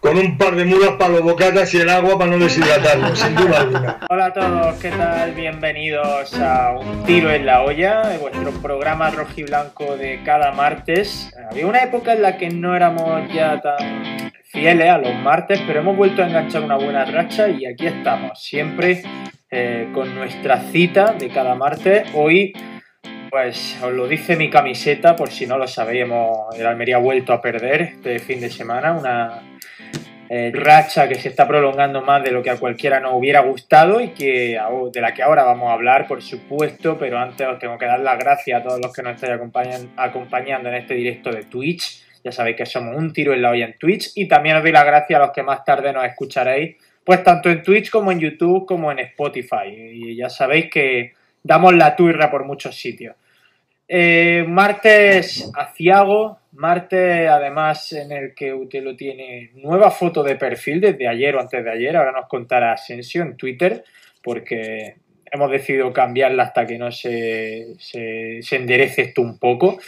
con un par de mulas para los bocatas y el agua para no deshidratarlo, sin duda alguna. Hola a todos, ¿qué tal? Bienvenidos a Un Tiro en la Olla, vuestro programa rojiblanco de cada martes. Había una época en la que no éramos ya tan fieles a los martes, pero hemos vuelto a enganchar una buena racha y aquí estamos, siempre eh, con nuestra cita de cada martes. Hoy pues os lo dice mi camiseta, por si no lo sabíamos, el Almería ha vuelto a perder este fin de semana, una eh, racha que se está prolongando más de lo que a cualquiera nos hubiera gustado y que de la que ahora vamos a hablar, por supuesto, pero antes os tengo que dar las gracias a todos los que nos estáis acompañando en este directo de Twitch. Ya sabéis que somos un tiro en la olla en Twitch y también os doy las gracias a los que más tarde nos escucharéis, pues tanto en Twitch como en YouTube como en Spotify. Y ya sabéis que damos la turra por muchos sitios. Eh, martes aciago, martes además en el que Utelo tiene nueva foto de perfil desde ayer o antes de ayer, ahora nos contará Asensio en Twitter, porque hemos decidido cambiarla hasta que no se, se, se enderece esto un poco.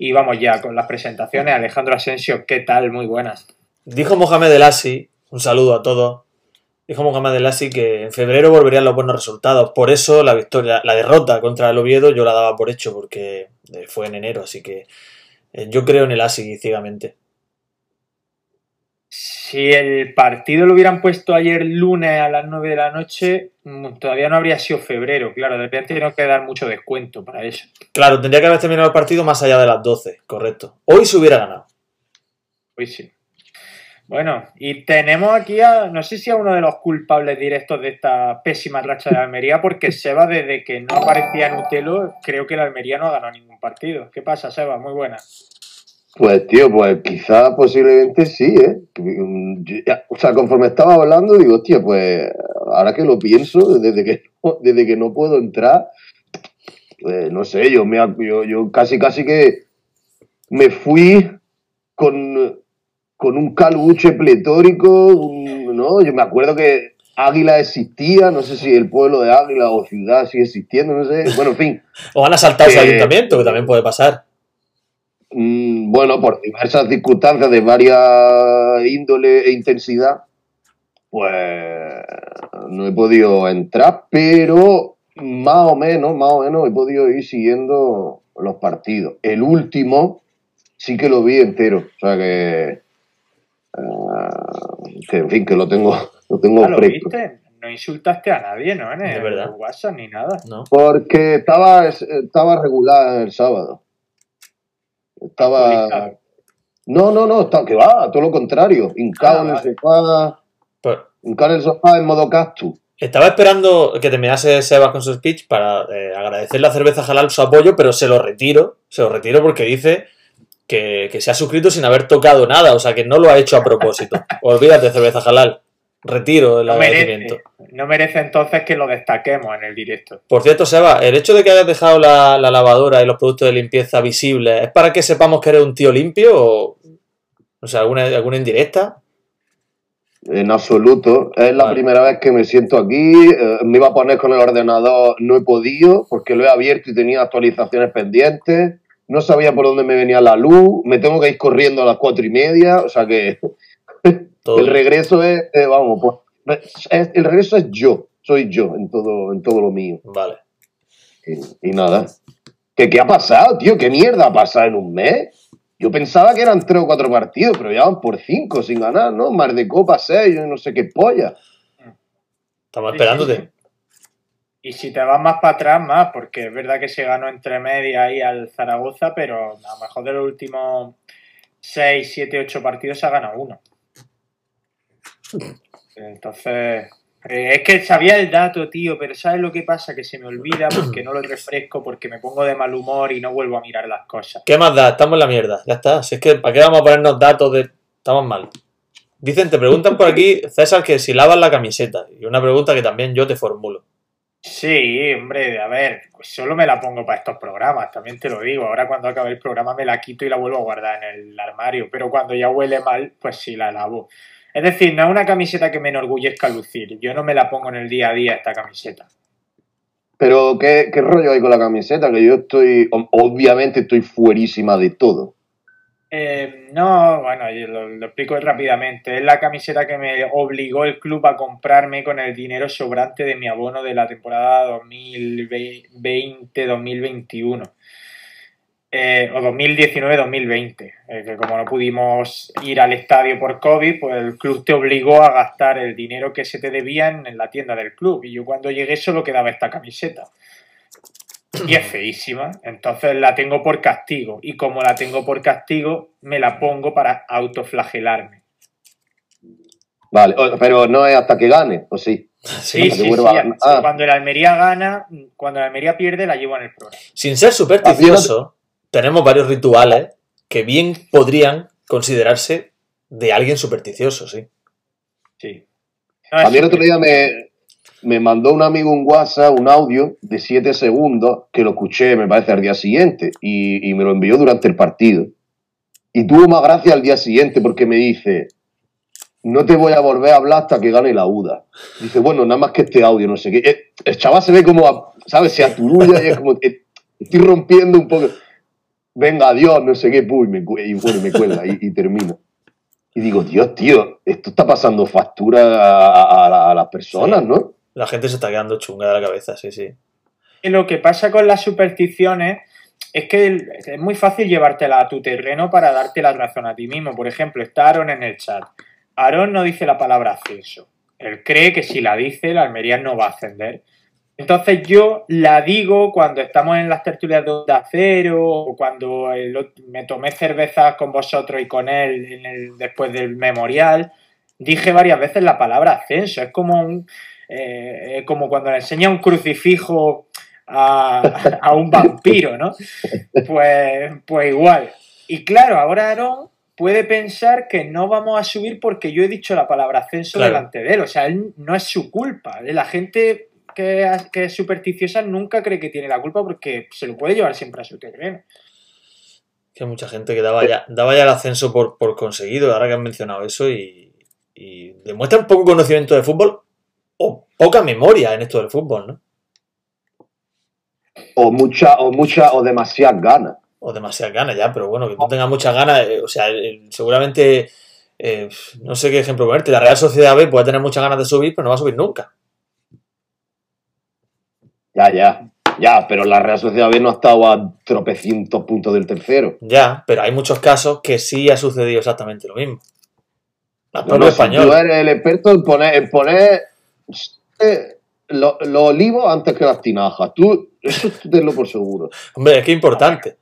Y vamos ya con las presentaciones. Alejandro Asensio, ¿qué tal? Muy buenas. Dijo Mohamed El Asi, un saludo a todos, dijo Mohamed El Asi que en febrero volverían los buenos resultados. Por eso la victoria, la derrota contra el Oviedo yo la daba por hecho porque eh, fue en enero, así que eh, yo creo en el Asi ciegamente. Si el partido lo hubieran puesto ayer lunes a las 9 de la noche, mm, todavía no habría sido febrero. Claro, de repente tiene que dar mucho descuento para eso. Claro, tendría que haber terminado el partido más allá de las 12, correcto. Hoy se hubiera ganado. Hoy sí. Bueno, y tenemos aquí a, no sé si a uno de los culpables directos de esta pésima racha de Almería, porque Seba, desde que no aparecía en Utelo, creo que la Almería no ha ganado ningún partido. ¿Qué pasa, Seba? Muy buena. Pues, tío, pues quizá posiblemente sí, ¿eh? O sea, conforme estaba hablando, digo, hostia, pues ahora que lo pienso, desde que, desde que no puedo entrar, pues no sé, yo, me, yo, yo casi, casi que me fui con con un caluche pletórico, un, ¿no? Yo me acuerdo que Águila existía, no sé si el pueblo de Águila o ciudad sigue existiendo, no sé. Bueno, en fin. o han asaltado su ayuntamiento, que también puede pasar. Mm, bueno, por diversas circunstancias de varias índole e intensidad, pues no he podido entrar, pero más o menos, más o menos he podido ir siguiendo los partidos. El último sí que lo vi entero, o sea que Uh, que en fin, que lo tengo, lo tengo ah, ¿lo viste? No insultaste a nadie, ¿no? En el, verdad? WhatsApp ni nada. No. Porque estaba, estaba regular el sábado. Estaba. No, no, no, está, que va, todo lo contrario. Hincado Ah, en el sofá. Hincado en el sofá en modo cactus. estaba esperando que terminase Sebas con su speech para eh, agradecerle a Cerveza Halal su apoyo, pero se lo retiro. Se lo retiro porque dice que, que se ha suscrito sin haber tocado nada, o sea que no lo ha hecho a propósito. Olvídate, Cerveza Halal. Retiro el No agradecimiento. merece, no merece entonces que lo destaquemos en el directo. Por cierto, Seba, el hecho de que hayas dejado la, la lavadora y los productos de limpieza visibles, ¿es para que sepamos que eres un tío limpio o, o sea, alguna, alguna indirecta? En absoluto. Es la Vale. primera vez que me siento aquí. eh, me iba a poner con el ordenador, no he podido porque lo he abierto y tenía actualizaciones pendientes. No sabía por dónde me venía la luz. Me tengo que ir corriendo a las cuatro y media. O sea que Todo el regreso es, eh, vamos, pues, es- el regreso es yo. Soy yo en todo, en todo lo mío. Vale. Y, y nada. ¿Qué, ¿Qué ha pasado, tío? ¿Qué mierda ha pasado en un mes? Yo pensaba que eran tres o cuatro partidos, pero ya van por cinco sin ganar, ¿no? Mar de Copa seis, yo no sé qué polla. Estamos Sí, esperándote. Y si te vas más para atrás, más, porque es verdad que se ganó entre media ahí al Zaragoza, pero a lo mejor de los últimos 6, 7, 8 partidos se ha ganado uno. Entonces, eh, es que sabía el dato, tío, pero ¿sabes lo que pasa? Que se me olvida porque no lo refresco, porque me pongo de mal humor y no vuelvo a mirar las cosas. ¿Qué más da? Estamos en la mierda. Ya está. Si es que, ¿para qué vamos a ponernos datos de. Estamos mal. Dicen, te preguntan por aquí, César, que si lavas la camiseta. Y una pregunta que también yo te formulo. Sí, hombre, a ver, pues solo me la pongo para estos programas, también te lo digo. Ahora cuando acabe el programa me la quito y la vuelvo a guardar en el armario, pero cuando ya huele mal, pues sí la lavo. Es decir, no es una camiseta que me enorgullezca lucir. Yo no me la pongo en el día a día esta camiseta. Pero, ¿qué, qué rollo hay con la camiseta? Que yo estoy, obviamente estoy fuerísima de todo. Eh, no, bueno, lo, explico rápidamente. Es la camiseta que me obligó el club a comprarme con el dinero sobrante de mi abono de la temporada 2020-2021. Eh, o 2019-2020. Eh, que como no pudimos ir al estadio por COVID, pues el club te obligó a gastar el dinero que se te debía en, en la tienda del club. Y yo cuando llegué solo quedaba esta camiseta. Y es feísima, entonces la tengo por castigo. Y como la tengo por castigo, me la pongo para autoflagelarme. Vale, pero no es hasta que gane, ¿o sí? Sí, sí, a. Ah. Cuando el Almería gana, cuando el Almería pierde, la llevo en el programa. Sin ser supersticioso, tenemos varios rituales que bien podrían considerarse de alguien supersticioso, sí. Sí. No, A mí el otro día me, me mandó un amigo un WhatsApp, un audio de 7 segundos, que lo escuché, me parece, al día siguiente, y, y me lo envió durante el partido. Y tuvo más gracia al día siguiente porque me dice, no te voy a volver a hablar hasta que gane la UDA. Dice, bueno, nada más que este audio, no sé qué. Eh, El chaval se ve como, ¿sabes? Se aturulla y es como, eh, estoy rompiendo un poco. Venga, adiós, no sé qué, puy, me, y bueno, me cuelga y, y termina. Y digo, Dios, tío, esto está pasando factura a, a- a las personas, Sí. ¿no? La gente se está quedando chunga de la cabeza, sí, sí. Lo que pasa con las supersticiones es que es muy fácil llevártela a tu terreno para darte la razón a ti mismo. Por ejemplo, está Aaron en el chat. Aaron no dice la palabra ascenso. Él cree que si la dice, la Almería no va a ascender. Entonces yo la digo cuando estamos en las tertulias de Onda Cero o cuando me tomé cervezas con vosotros y con él después del memorial. Dije varias veces la palabra ascenso. Es como un, eh, como cuando le enseña un crucifijo a, a un vampiro, ¿no? Pues, pues igual. Y claro, ahora Aaron puede pensar que no vamos a subir porque yo he dicho la palabra ascenso Claro. delante de él. O sea, él no es su culpa. La gente que, que es supersticiosa nunca cree que tiene la culpa porque se lo puede llevar siempre a su terreno. Que mucha gente que daba ya, daba ya el ascenso por, por conseguido, ahora que han mencionado eso, y, y demuestran poco conocimiento de fútbol o poca memoria en esto del fútbol, ¿no? O mucha, o mucha, o demasiadas ganas. O demasiadas ganas ya, pero bueno, que tú tengas muchas ganas, eh, o sea, eh, seguramente, eh, no sé qué ejemplo ponerte, la Real Sociedad B puede tener muchas ganas de subir, pero no va a subir nunca. Ya, ya, ya, pero la Real Sociedad B no ha estado a tropecientos puntos del tercero. Ya, pero hay muchos casos que sí ha sucedido exactamente lo mismo. Al No, no, si español. tú eres el experto en poner, en poner eh, lo- los olivos antes que las tinajas. Tú, eso tú tenlo por seguro. Hombre, es que importante.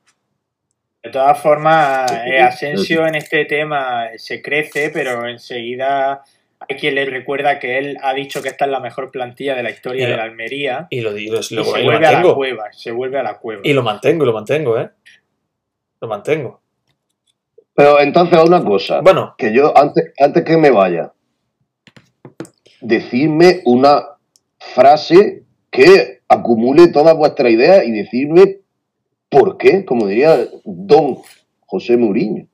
De todas formas, eh, Asensio en este tema se crece, pero enseguida hay quien le recuerda que él ha dicho que esta es la mejor plantilla de la historia lo- de la Almería. Y lo digo, Y lo, se y lo vuelve a la cueva, se vuelve a la cueva. Y lo mantengo, y lo mantengo, ¿eh? Lo mantengo. Pero entonces, una cosa. Bueno, que yo, antes, antes que me vaya, decidme una frase que acumule todas vuestras ideas y decirme por qué, como diría don José Mourinho.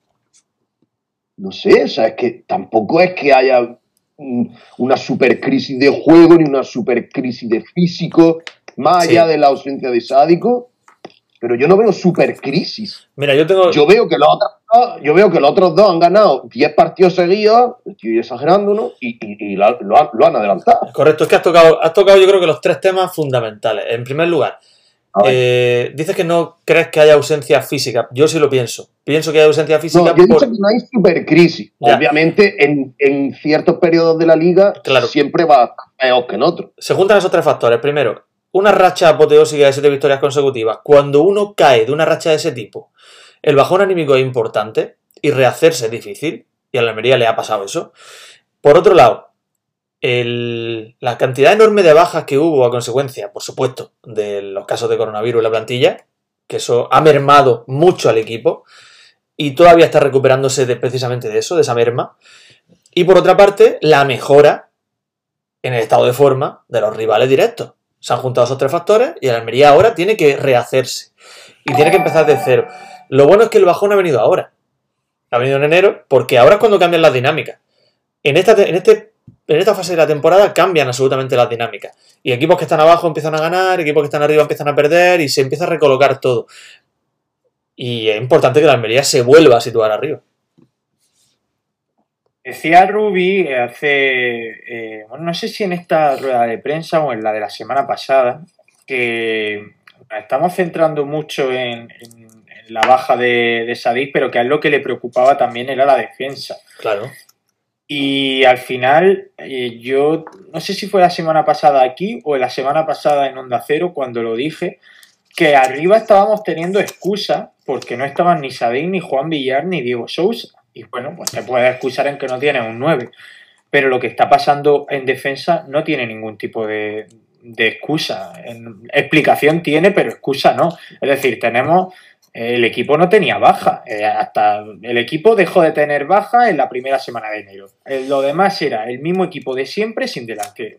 No sé, o sea, es que tampoco es que haya una super crisis de juego ni una super crisis de físico, más Sí. allá de la ausencia de sádico, pero yo no veo super crisis. mira, yo tengo. Yo veo que otros dos, yo veo que los otros dos han ganado 10 partidos seguidos, estoy exagerando, ¿no? Y, y- y la- lo, han, lo han adelantado. Correcto, es que has tocado, has tocado yo creo que los tres temas fundamentales. En primer lugar, eh, dices que no crees que haya ausencia física. Yo sí lo pienso. Pienso que hay ausencia No, física yo he por... dicho que no hay supercrisis. Ya. Obviamente, en, en ciertos periodos de la liga Claro. siempre va peor que en otros. Se juntan esos tres factores. Primero, una racha apoteósica de siete victorias consecutivas. Cuando uno cae de una racha de ese tipo, el bajón anímico es importante y rehacerse es difícil. Y a la Almería le ha pasado eso. Por otro lado, la cantidad enorme de bajas que hubo a consecuencia, por supuesto, de los casos de coronavirus en la plantilla, que eso ha mermado mucho al equipo y todavía está recuperándose de, precisamente de eso, de esa merma. Y por otra parte, la mejora en el estado de forma de los rivales directos. Se han juntado esos tres factores y el Almería ahora tiene que rehacerse. Y tiene que empezar de cero. Lo bueno es que el bajón ha venido ahora. Ha venido en enero, porque ahora es cuando cambian las dinámicas. En esta, en, este, en esta fase de la temporada cambian absolutamente las dinámicas. Y equipos que están abajo empiezan a ganar, equipos que están arriba empiezan a perder y se empieza a recolocar todo. Y es importante que la Almería se vuelva a situar arriba. Decía Ruby hace, eh, bueno, no sé si en esta rueda de prensa o en la de la semana pasada, que estamos centrando mucho en, en- en la baja de, de Sadik, pero que a él lo que le preocupaba también era la defensa. Claro. Y al final, eh, yo no sé si fue la semana pasada aquí o la semana pasada en Onda Cero cuando lo dije, que arriba estábamos teniendo excusa porque no estaban ni Sadik, ni Juan Villar, ni Diego Sousa. Y bueno, pues te puedes excusar en que no tienes un 9. Pero lo que está pasando en defensa no tiene ningún tipo de, de excusa. En- explicación tiene, pero excusa no. Es decir, tenemos el equipo no tenía baja. eh, hasta el equipo dejó de tener baja en la primera semana de enero. Eh, lo demás era el mismo equipo de siempre sin delantero.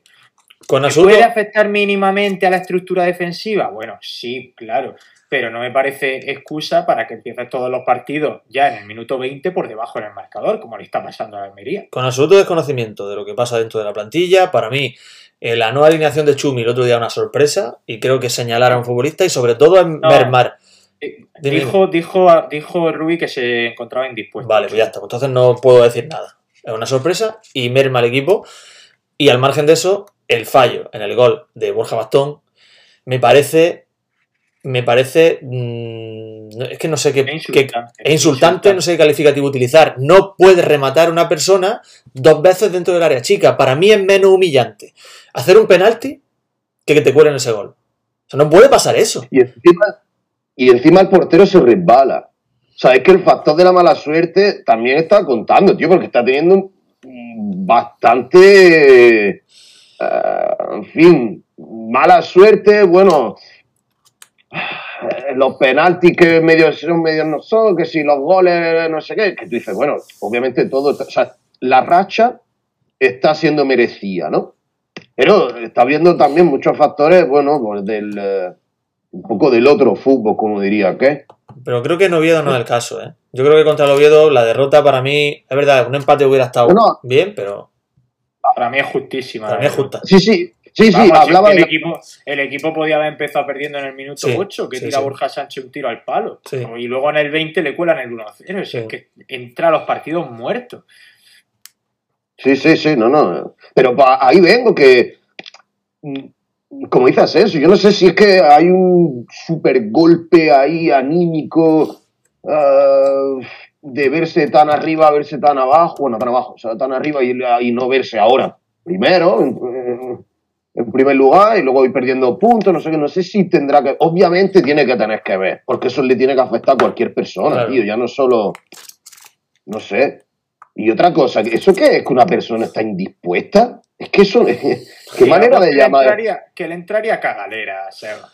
Con ¿Que Asuto, ¿Puede afectar mínimamente a la estructura defensiva? Bueno, sí, claro. Pero no me parece excusa para que empieces todos los partidos ya en el minuto 20 por debajo del marcador, como le está pasando a la Almería. con absoluto desconocimiento de lo que pasa dentro de la plantilla, para mí eh, la nueva alineación de Chumi el otro día una sorpresa y creo que señalar a un futbolista y sobre todo a mermar. Eh, Dime, Dijo, dijo, dijo Rubí que se encontraba indispuesto. Vale, pues ya está. Entonces no puedo decir nada. Es una sorpresa y merma al equipo. Y al margen de eso, el fallo en el gol de Borja Bastón me parece. Me parece. mm, es que no sé qué. Es qué- insultante. es insultante, no sé qué calificativo utilizar. No puedes rematar a una persona dos veces dentro del área chica. Para mí es menos humillante hacer un penalti que que te cuelen ese gol. O sea, no puede pasar eso. Y encima, y encima el portero se resbala. O sea, es que el factor de la mala suerte también está contando, tío, porque está teniendo mm, bastante, eh, en fin, mala suerte, bueno, los penaltis que medio son, medio no son, que si los goles, no sé qué, que tú dices, bueno, obviamente todo, está- o sea, la racha está siendo merecida, ¿no? Pero está viendo también muchos factores, bueno, pues del, eh, un poco del otro fútbol, como diría, ¿qué? Pero creo que en Oviedo no es el caso, ¿eh? Yo creo que contra el Oviedo la derrota para mí, es verdad, un empate hubiera estado Bueno. bien, pero Para mí es justísima. para mí es justa. Sí, sí, sí, sí, Vamos, hablaba que de... el, equipo, el equipo podía haber empezado perdiendo en el minuto Sí, 8, que sí, tira sí. Borja Sánchez un tiro al palo. Sí. Y luego en el 20 le cuelan el 1-0. Es que entra a los partidos muertos. Sí, sí, sí, no, no. Pero pa- ahí vengo que, como dices eso, yo no sé si es que hay un super golpe ahí anímico ah, de verse tan arriba, verse tan abajo, bueno, tan abajo, o sea, tan arriba y, y no verse ahora. Primero, en, en primer lugar, y luego ir perdiendo puntos, no sé qué, no sé si tendrá que, obviamente tiene que tener que ver, porque eso le tiene que afectar a cualquier persona, Claro. tío, ya no solo, no sé. Y otra cosa, ¿eso qué es que una persona está indispuesta? Es que eso, qué Y manera de llamar. entraría- que le entraría cagalera, Seba.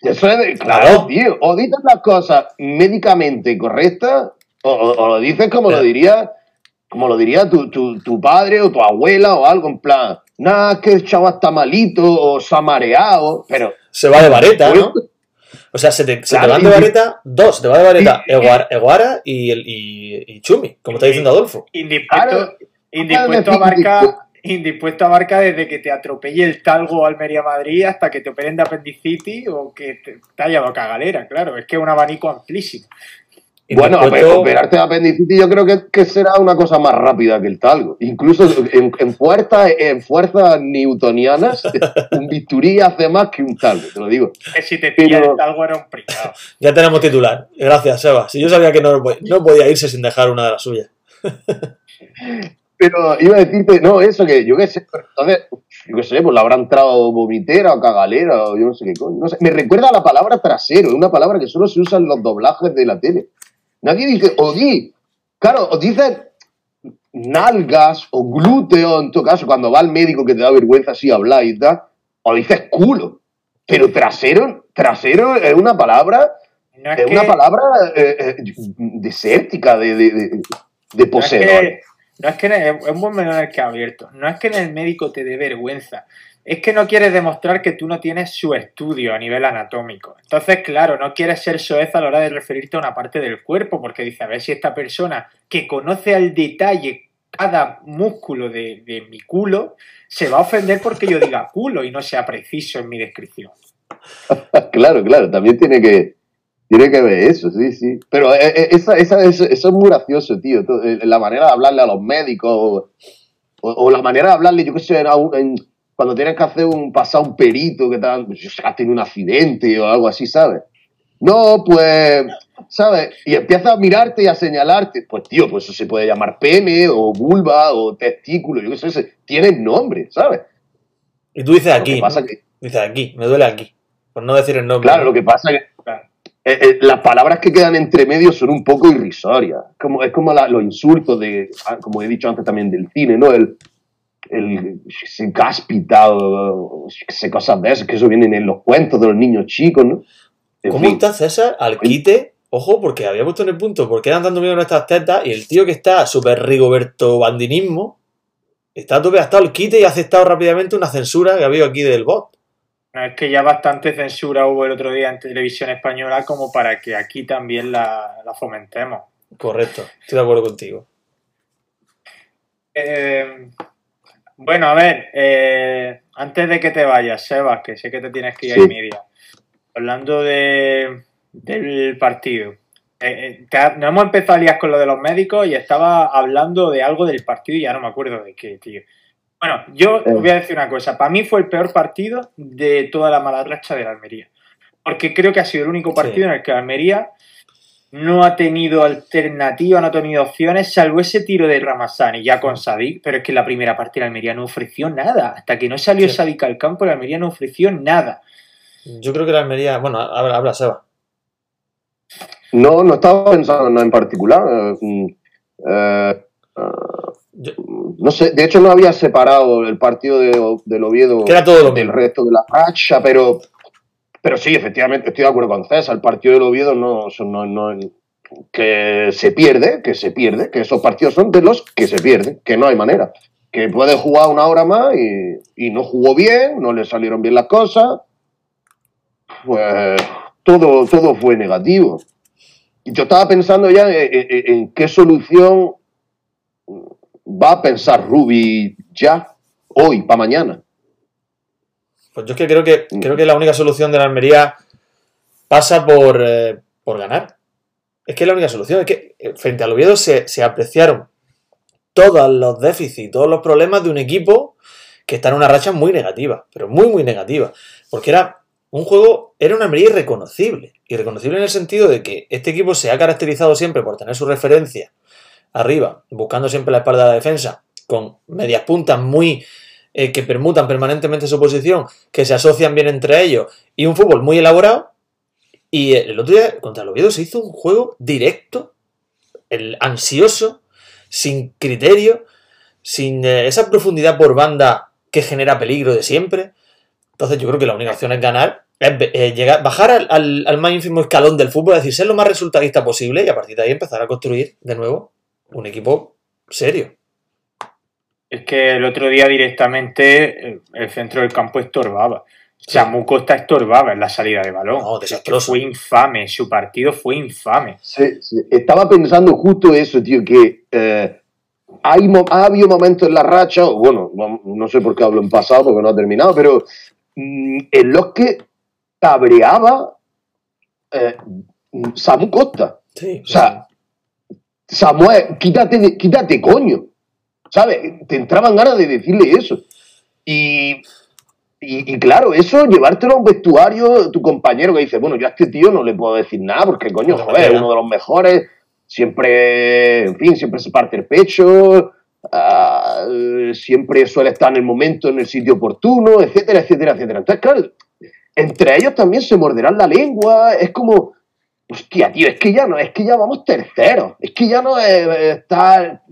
Eso es de- claro, tío. O dices las cosas médicamente correctas, o, o- o lo dices como Pero- lo diría, como lo diría tu, tu, tu padre o tu abuela o algo, en plan, nada, que el chaval está malito o se ha mareado, pero Se va de vareta, ¿no? O sea, se te, se Claro, te van de vareta dos, se te va de vareta Eguara, Eguara y, y, y Chumi, como está diciendo Adolfo. Indispuesto, indispuesto a marca. Indispuesto a marca desde que te atropelle el talgo Almería Madrid hasta que te operen de apendicitis o que te, te haya dado cagalera, claro, es que es un abanico amplísimo. bueno, pero operarte de apendicitis yo creo que, que será una cosa más rápida que el talgo. Incluso en, en fuerzas en fuerzas newtonianas, un bisturí hace más que un talgo, te lo digo. Que si te pilla Pero- el talgo era un pringao. Ya tenemos titular. Gracias, Seba. Si yo sabía que no, no podía irse sin dejar una de las suyas. Pero iba a decirte, no, eso que yo qué sé, entonces, yo qué sé, pues le habrá entrado vomitera o cagalera o yo no sé qué coño. No sé. Me recuerda a la palabra trasero, es una palabra que solo se usa en los doblajes de la tele. Nadie dice, o di, claro, o dices nalgas o glúteo, en todo caso, cuando va al médico que te da vergüenza así hablar y tal, o dices culo. Pero trasero, trasero es una palabra, No es, es que, una palabra eh, eh, desértica, de, de, de, de no es poseedor. que- no es que es un buen menor el que ha abierto. No es que en el médico te dé vergüenza. es que no quieres demostrar que tú no tienes su estudio a nivel anatómico. Entonces, claro, no quieres ser soez a la hora de referirte a una parte del cuerpo, porque dice, a ver si esta persona que conoce al detalle cada músculo de, de mi culo se va a ofender porque yo diga culo y no sea preciso en mi descripción. claro, claro, también tiene que, tiene que ver eso, sí, sí. Pero eh, eh, esa, esa, eso, eso es muy gracioso, tío. Eh, La manera de hablarle a los médicos o, la manera de hablarle, yo qué sé, a un- en- cuando tienes que hacer un pasar un perito que te han, yo sé, has tenido un accidente o algo así, ¿sabes? No, pues, ¿sabes? Y empieza a mirarte y a señalarte. Pues, tío, pues eso se puede llamar pene o vulva o testículo, yo qué sé, tiene nombre, ¿sabes? Y tú dices Lo aquí, que pasa ¿no? que- Dices aquí, me duele aquí. Por no decir el nombre. Claro, ¿no? lo que pasa es que Claro. Eh, eh, las palabras que quedan entre medio son un poco irrisorias. Como, es como la- los insultos de, ah, como he dicho antes también, del cine, ¿no? El, el se cáspita o, yo qué sé, cosas de esas, que eso vienen en los cuentos de los niños chicos, ¿no? En ¿Cómo fin. está César al quite? Ojo, porque había puesto en el punto, porque dan dando miedo nuestras tetas y el tío que está súper rigoberto bandinismo está a tope, ha estado al quite y ha aceptado rápidamente una censura que ha habido aquí del bot. No, es que ya bastante censura hubo el otro día en televisión española como para que aquí también la, la fomentemos. Correcto, estoy de acuerdo contigo. Eh, bueno, a ver, eh, antes de que te vayas, Sebas, que sé que te tienes que ir Sí. a media, hablando de, del partido. Eh, eh, ha- nos hemos empezado a liar con lo de los médicos y estaba hablando de algo del partido y ya no me acuerdo de qué, tío. Bueno, yo Eh. os voy a decir una cosa. Para mí fue el peor partido de toda la mala racha de la Almería. Porque creo que ha sido el único partido en el que la Almería no ha tenido alternativa, no ha tenido opciones, salvo ese tiro de Ramazani ya con Sadik, pero es que en la primera parte la Almería no ofreció nada. Hasta que no salió Sí. Sadik al campo, la Almería no ofreció nada. Yo creo que la Almería. Bueno, habla, habla Seba. No, no estaba pensando en nada en particular. eh, mm, eh, eh, Yo- no sé, de hecho no había separado el partido de, del Oviedo Que era todo lo del mismo. resto de la racha, pero, pero sí, efectivamente, estoy de acuerdo con César. El partido del Oviedo no, no, no- que se pierde, que se pierde, que esos partidos son de los que se pierden, que no hay manera. Que puede jugar una hora más y, y no jugó bien, no le salieron bien las cosas. Pues todo, todo fue negativo. Y yo estaba pensando ya en, en- en qué solución va a pensar Ruby ya, hoy, para mañana. Pues yo es que creo que creo que la única solución de la Almería pasa por, eh, por ganar. Es que es la única solución. Es que eh, frente al Oviedo se, se apreciaron todos los déficits, todos los problemas de un equipo que está en una racha muy negativa, pero muy, muy negativa. Porque era un juego, era una Almería irreconocible. Irreconocible en el sentido de que este equipo se ha caracterizado siempre por tener su referencia arriba, buscando siempre la espalda de la defensa, con medias puntas muy eh, que permutan permanentemente su posición, que se asocian bien entre ellos, y un fútbol muy elaborado. Y el otro día contra el Oviedo se hizo un juego directo, el ansioso, sin criterio, sin eh, esa profundidad por banda que genera peligro de siempre. Entonces yo creo que la única opción es ganar, es eh, llegar, bajar al- al más ínfimo escalón del fútbol, es decir, ser lo más resultadista posible y a partir de ahí empezar a construir de nuevo un equipo serio. Es que el otro día directamente eh, el centro del campo estorbaba. Samu Costa estorbaba en la salida de balón. No, Es que desastroso. fue infame, su partido fue infame. Sí, sí. Estaba pensando justo eso, tío, que eh, hay, ha habido momentos en la racha, bueno, no no sé por qué hablo en pasado porque no ha terminado, pero mm, en los que cabreaba eh, Samu Costa. Sí, O sea, Samuel, quítate, de- quítate, coño. ¿Sabes? Te entraban ganas de decirle eso. Y, y, y claro, eso, llevártelo a un vestuario, tu compañero que dice, bueno, yo a este tío no le puedo decir nada porque, coño, joder, es uno de los mejores, siempre, en fin, siempre se parte el pecho, ah, siempre suele estar en el momento, en el sitio oportuno, etcétera, etcétera, etcétera. Entonces, claro, entre ellos también se morderán la lengua, es como, hostia, tío, es que ya no, es que ya vamos terceros, es que ya no es, estar,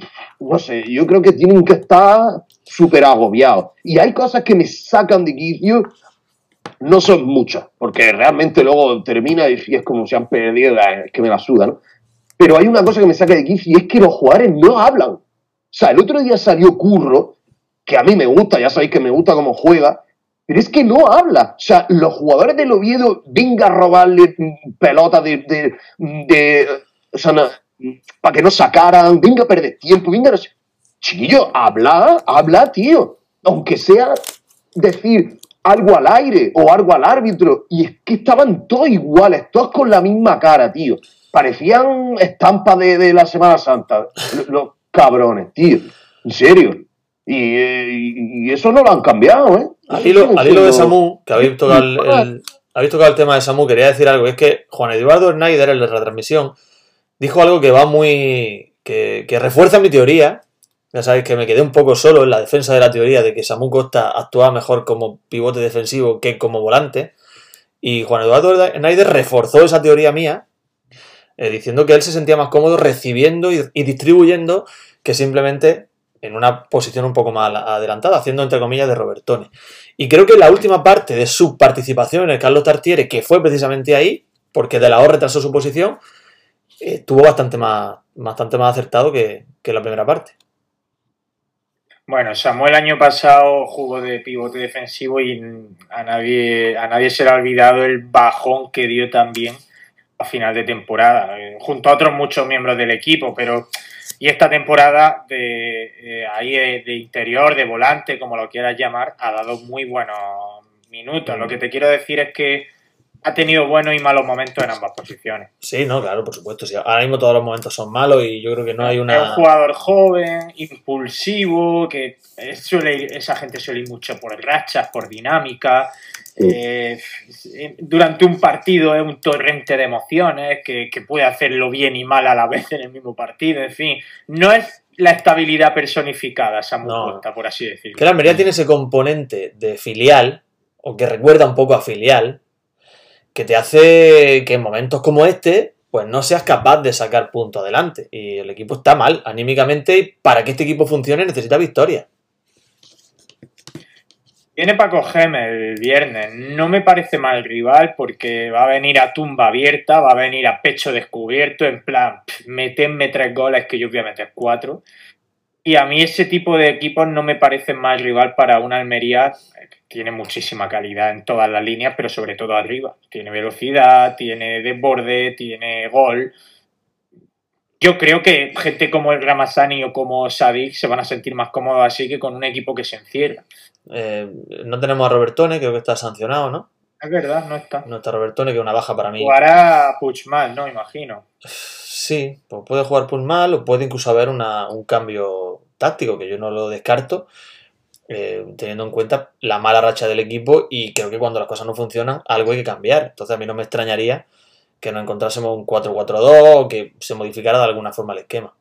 no sé, yo creo que tienen que estar súper agobiados. Y hay cosas que me sacan de quicio, no son muchas, porque realmente luego termina y es como se han perdido, es que me la suda, ¿no? Pero hay una cosa que me saca de quicio y es que los jugadores no hablan. O sea, el otro día salió Curro, que a mí me gusta, ya sabéis que me gusta cómo juega, Pero es que no habla. O sea, los jugadores del Oviedo, venga a robarle mm, pelota de. de, o sea, para que no sacaran, venga a perder tiempo, venga a no. Chiquillo, habla, habla, tío. Aunque sea decir algo al aire o algo al árbitro. Y es que estaban todos iguales, todos con la misma cara, tío. Parecían estampas de, la Semana Santa. Los cabrones, tío. En serio. Eh, y eso no lo han cambiado, ¿eh? Al hilo, siguen al hilo de Samu, que habéis tocado el, el- habéis tocado el tema de Samu, quería decir algo. Es que Juan Eduardo Schneider, en la retransmisión, dijo algo que va muy. que, que refuerza mi teoría. Ya sabéis que me quedé un poco solo en la defensa de la teoría de que Samu Costa actuaba mejor como pivote defensivo que como volante. Y Juan Eduardo Schneider reforzó esa teoría mía, eh, diciendo que él se sentía más cómodo recibiendo y, y distribuyendo que simplemente en una posición un poco más adelantada, haciendo entre comillas de Robertone. Y creo que la última parte de su participación en el Carlos Tartiere, que fue precisamente ahí, porque De La O retrasó su posición, eh, estuvo bastante más, bastante más acertado que, que la primera parte. Bueno, Samuel el año pasado jugó de pivote defensivo y a nadie, a nadie se le ha olvidado el bajón que dio también a final de temporada, eh, junto a otros muchos miembros del equipo, pero y esta temporada de eh, ahí de, de interior, de volante, como lo quieras llamar, ha dado muy buenos minutos. Lo que te quiero decir es que ha tenido buenos y malos momentos en ambas posiciones. Sí, no, claro, por supuesto. sí. Ahora mismo todos los momentos son malos y yo creo que no hay Es un una. jugador joven, impulsivo, que suele ir- esa gente suele ir mucho por rachas, por dinámica. Eh, durante un partido es un torrente de emociones que, que puede hacerlo bien y mal a la vez en el mismo partido. En fin, no es la estabilidad personificada, Samu No. Por así decirlo. Que la Almería tiene ese componente de filial, o que recuerda un poco a filial, que te hace que en momentos como este, pues no seas capaz de sacar punto adelante. Y el equipo está mal anímicamente y para que este equipo funcione necesita victoria. Viene Paco Gémez el viernes. No me parece mal rival porque va a venir a tumba abierta, va a venir a pecho descubierto, en plan, pff, metenme tres goles que yo voy a meter cuatro. Y a mí ese tipo de equipos no me parece mal rival para una Almería que tiene muchísima calidad en todas las líneas, pero sobre todo arriba. Tiene velocidad, tiene desborde, tiene gol. Yo creo que gente como el Ramazani o como Sadik se van a sentir más cómodos así que con un equipo que se encierra. Eh, no tenemos a Robertone, creo que está sancionado, ¿no? Es verdad, no está. No está Robertone, que es una baja para mí. Jugará Puchmal, ¿no? Imagino. Sí, pues puede jugar por mal o puede incluso haber una- un cambio táctico, que yo no lo descarto, eh, teniendo en cuenta la mala racha del equipo y creo que cuando las cosas no funcionan, algo hay que cambiar. Entonces a mí no me extrañaría que nos encontrásemos un 4-4-2 o que se modificara de alguna forma el esquema.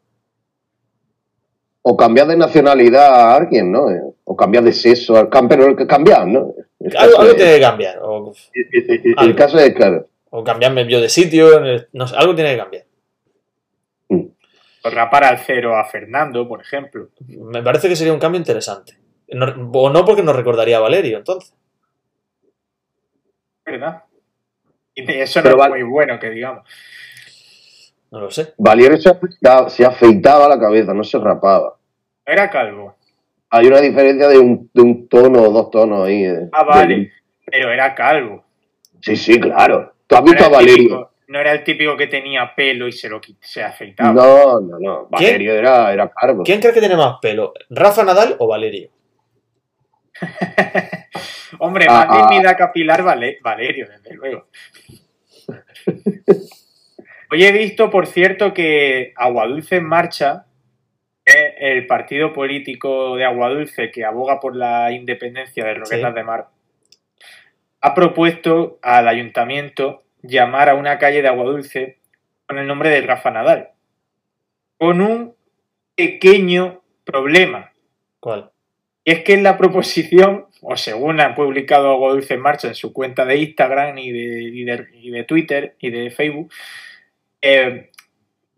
O cambiar de nacionalidad a alguien, ¿no? Eh, O cambiar de sexo al campeón, que cambiar, ¿no? El Algo, algo es- tiene que cambiar, o, el- el- el algo. caso es, claro, o cambiarme yo de sitio, en el- no sé, algo tiene que cambiar. O rapar al cero a Fernando, por ejemplo. Me parece que sería un cambio interesante. No- o no porque nos recordaría a Valerio, entonces. ¿Verdad? Y eso no Pero es muy bueno, que digamos. No lo sé. Valiero se afeitaba, se afeitaba la cabeza, no se rapaba. Era calvo. Hay una diferencia de un, de un tono o dos tonos ahí. eh, Ah, vale. de- Pero era calvo. Sí, sí, claro. ¿Tú has visto a Valerio? típico, no era el típico que tenía pelo y se lo se afeitaba. No, no, no. Valerio era, era calvo. ¿Quién crees que tiene más pelo? ¿Rafa Nadal o Valerio? Hombre, Ah, más ah. dignidad capilar Vale- Valerio, desde luego. Hoy he visto, por cierto, que Aguadulce en Marcha, el partido político de Aguadulce que aboga por la independencia de Roquetas Sí. de Mar, ha propuesto al ayuntamiento llamar a una calle de Aguadulce con el nombre de Rafa Nadal. Con un pequeño problema. ¿Cuál? Y es que en la proposición, o según han publicado Aguadulce en Marcha en su cuenta de Instagram y de, y de, y de Twitter y de Facebook, eh,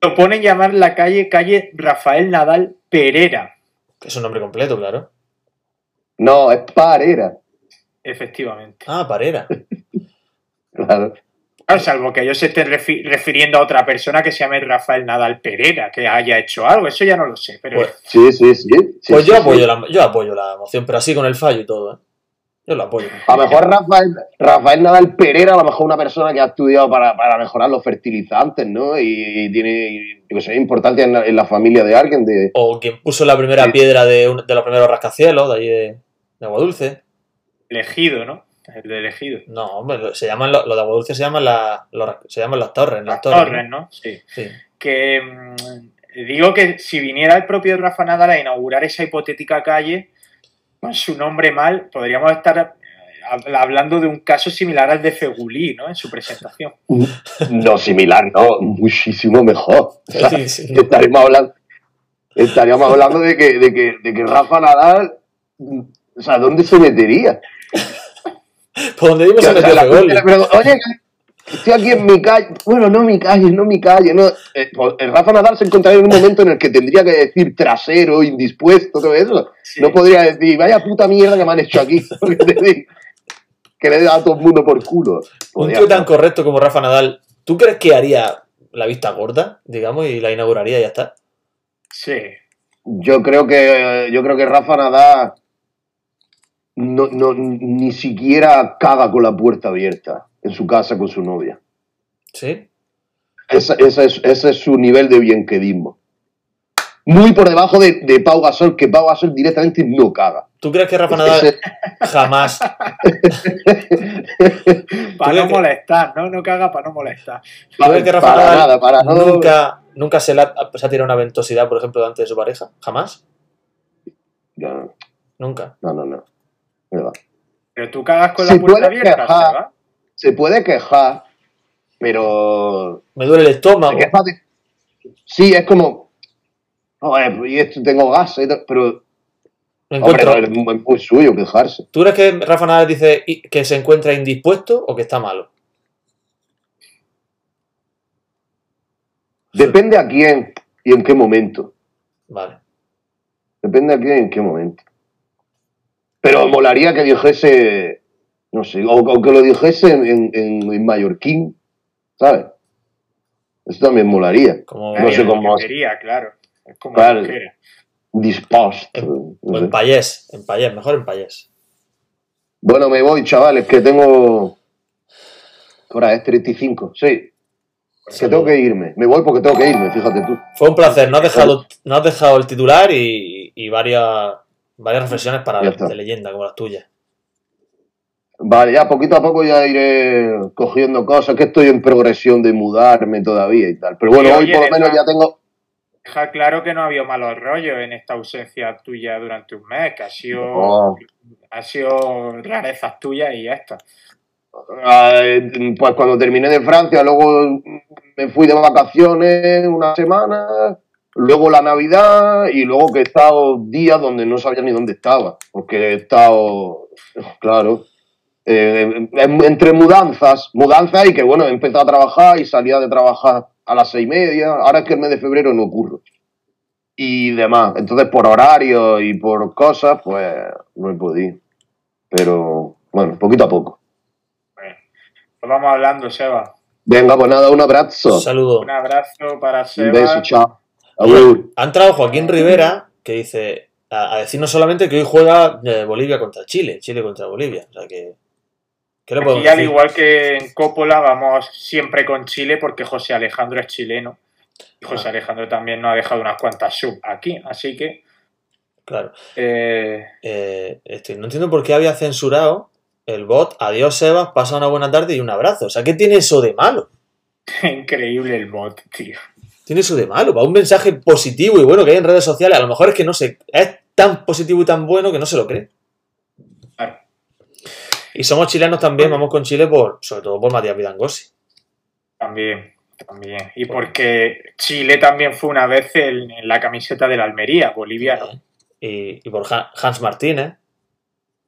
proponen llamar la calle calle Rafael Nadal Pereira, es un nombre completo, claro. No, es parera. efectivamente. Ah, Parera. Claro. Claro, salvo que ellos se estén refi- refiriendo a otra persona que se llame Rafael Nadal Pereira, que haya hecho algo, eso ya no lo sé, pero Pues- Sí, sí, sí. sí, Pues sí, yo sí. apoyo, la, yo apoyo la moción, pero así con el fallo y todo. ¿eh? Yo lo apoyo. A lo mejor Rafael, Rafael Nadal Pereira, a lo mejor una persona que ha estudiado para, para mejorar los fertilizantes, ¿no? Y, y tiene sé, importancia en la, en la familia de alguien. De... O quien puso la primera Sí. piedra de, un- de los primeros rascacielos, de allí de, de Agua Dulce. Elegido, ¿no? El de elegido. No, hombre, lo- se llaman, lo, lo de Agua Dulce se llaman, la- se llaman las torres. Las, Las torres. torres, ¿no? Sí. Sí. que mm, digo que si viniera el propio Rafa Nadal a inaugurar esa hipotética calle su nombre mal, podríamos estar eh, hab- hablando de un caso similar al de Fegulí, ¿no? En su presentación. No similar, no, muchísimo mejor. O sea, Sí, sí. estaríamos hablando, estaríamos hablando de que, de que, de que Rafa Nadal, o sea, ¿dónde se metería? Por Fegoli. gente le pregunta, Oye, estoy aquí en mi calle. Bueno, no mi calle, no mi calle. No. Eh, pues, el Rafa Nadal se encontraría en un momento en el que tendría que decir trasero, indispuesto, todo eso. Sí. No podría decir, vaya puta mierda que me han hecho aquí. Que le da a todo el mundo por culo. Un tío tan correcto como Rafa Nadal, ¿tú crees que haría la vista gorda, digamos, y la inauguraría y ya está? Sí. Yo creo que yo creo que Rafa Nadal no, no, ni siquiera caga con la puerta abierta en su casa con su novia. ¿Sí? Esa- esa es- ese es su nivel de bienquedismo. Muy por debajo de, de Pau Gasol, que Pau Gasol directamente no caga. ¿Tú crees que Rafa Nadal Ese- jamás... Para ¿Tú no molestar, ¿no? No caga para no molestar. ¿Tú crees que Rafa para Nadal nada, para no- nunca, nunca se, le ha, se ha tirado una ventosidad, por ejemplo, delante de su pareja? ¿Jamás? No, Nunca. no, no. no. Verdad. Pero tú cagas con Se la puerta abierta, quejar. Se puede quejar, pero Me duele el estómago. De- Sí, es como. Joder, y esto tengo gas, y tal", pero. Me Hombre, no, es muy, suyo quejarse. ¿Tú crees que Rafa Nadal dice que se encuentra indispuesto o que está malo? Depende a quién y en qué momento. Vale. Depende a quién y en qué momento. Pero molaría que dijese. No sé, o, o que lo dijese en, en, en- mallorquín, ¿sabes? Eso también molaría. Como No sé cómo- Quería, claro. Es como Claro. Dispost. En- no o en payés. En payés, mejor en payés. Bueno, me voy, chavales, que tengo. Ahora es 35, sí. Que tengo que irme. Me voy porque tengo que irme, fíjate tú. Fue un placer. No has dejado, no has dejado el titular y, y varias, varias reflexiones para de leyenda como las tuyas. Vale, ya poquito a poco ya iré cogiendo cosas, que estoy en progresión de mudarme todavía y tal. Pero bueno, hoy oye, por lo menos ya tengo. Deja claro que no ha habido malos rollos en esta ausencia tuya durante un mes, que ha sido, No. ha sido rarezas tuyas y ya está. eh, Pues cuando terminé de Francia, luego me fui de vacaciones una semana, luego la Navidad y luego que he estado días donde no sabía ni dónde estaba, porque he estado, claro, eh, en- entre mudanzas, mudanzas y que bueno, he empezado a trabajar y salía de trabajar a las seis y media, ahora es que el mes de febrero no ocurre. Y demás, entonces por horario y por cosas, pues no he podido. Pero bueno, poquito a poco. Bueno, pues vamos hablando, Seba. Venga, pues nada, un abrazo. Saludos. Un abrazo para Un Seba. beso, chao. Agur. Ha entrado Joaquín Rivera que dice a, a decirnos solamente que hoy juega eh, Bolivia contra Chile, Chile contra Bolivia. O sea que. ¿Qué le Aquí, al igual que en Coppola, vamos siempre con Chile porque José Alejandro es chileno. Y José Ah. Alejandro también nos ha dejado unas cuantas sub aquí. Así que, Claro. eh, Eh, este, no entiendo por qué había censurado el bot Adiós Sebas, pasa una buena tarde y un abrazo. O sea, ¿qué tiene eso de malo? increíble el bot, tío. Tiene eso de malo. Va un mensaje positivo y bueno que hay en redes sociales. A lo mejor es que no se. Es tan positivo y tan bueno que no se lo cree. Y somos chilenos también, vamos con Chile por, sobre todo por Matías Vidangosi. También, también. Y porque Chile también fue una vez en, en la camiseta de la Almería, boliviano. Y, y por Han- Hans Martínez,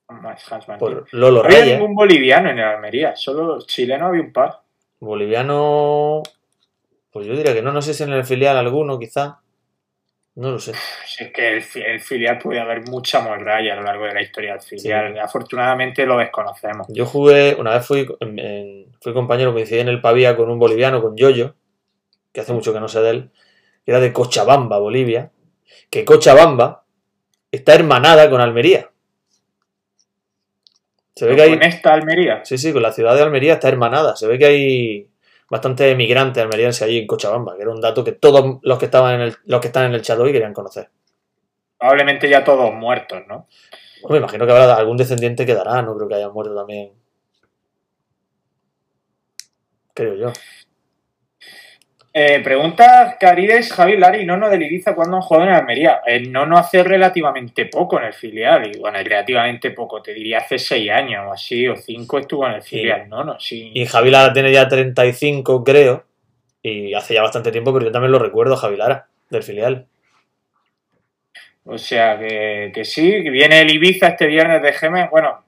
Hans Martín. por Lolo No había Reyes. ningún boliviano en el Almería, solo chileno había un par. Boliviano. Pues yo diría que no, no sé si en el filial alguno, quizá. No lo sé. Es que el, fi- el filial puede haber mucha morralla a lo largo de la historia del filial. Afortunadamente lo desconocemos. Yo jugué, una vez fui, en- en- fui compañero, coincidí en el Pavía con un boliviano, con Yoyo, que hace mucho que no sé de él, que era de Cochabamba, Bolivia, que Cochabamba está hermanada con Almería. Se ve que hay. Con esta Almería. Sí, sí, con la ciudad de Almería está hermanada. Se ve que hay bastante emigrantes almerienses allí en Cochabamba, que era un dato que todos los que estaban en el, los que están en el chat hoy querían conocer. Probablemente ya todos muertos, ¿no? Me imagino que habrá algún descendiente que dará, no creo que hayan muerto también. Creo yo. Eh, pregunta Carides Javi Lari, Nono del Ibiza, ¿cuándo han jugado en Almería? El Nono hace relativamente poco en el filial, y bueno, relativamente poco, te diría hace seis años o así, o cinco estuvo en el filial, Nono, sí. Y Javi Lara tiene ya 35, creo, y hace ya bastante tiempo, pero yo también lo recuerdo, Javi Lara, del filial. O sea, que, que sí, que viene el Ibiza este viernes de Gemes, bueno,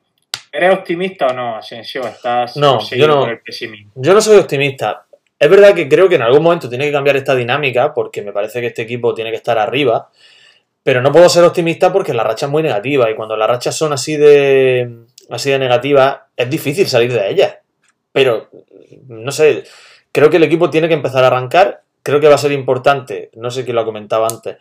¿eres optimista o no, Asensio? ¿Estás No, yo no. por el pesimismo? Yo no soy optimista. Es verdad que creo que en algún momento tiene que cambiar esta dinámica porque me parece que este equipo tiene que estar arriba, pero no puedo ser optimista porque la racha es muy negativa y cuando las rachas son así de así de negativas es difícil salir de ellas. Pero no sé, creo que el equipo tiene que empezar a arrancar, creo que va a ser importante, no sé quién lo ha comentado antes,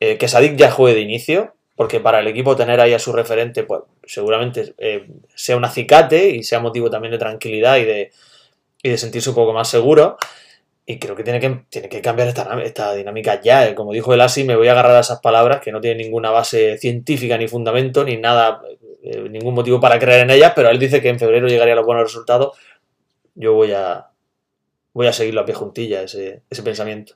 eh, que Sadik ya juegue de inicio, porque para el equipo tener ahí a su referente, pues seguramente eh, sea un acicate y sea motivo también de tranquilidad y de, y de sentirse un poco más seguro. Y creo que tiene que, tiene que cambiar esta, esta dinámica ya. eh. Como dijo el Asi, me voy a agarrar a esas palabras que no tienen ninguna base científica ni fundamento, ni nada, eh, ningún motivo para creer en ellas, pero él dice que en febrero llegaría a los buenos resultados. Yo voy a, voy a seguirlo a pie juntilla, ese, ese pensamiento.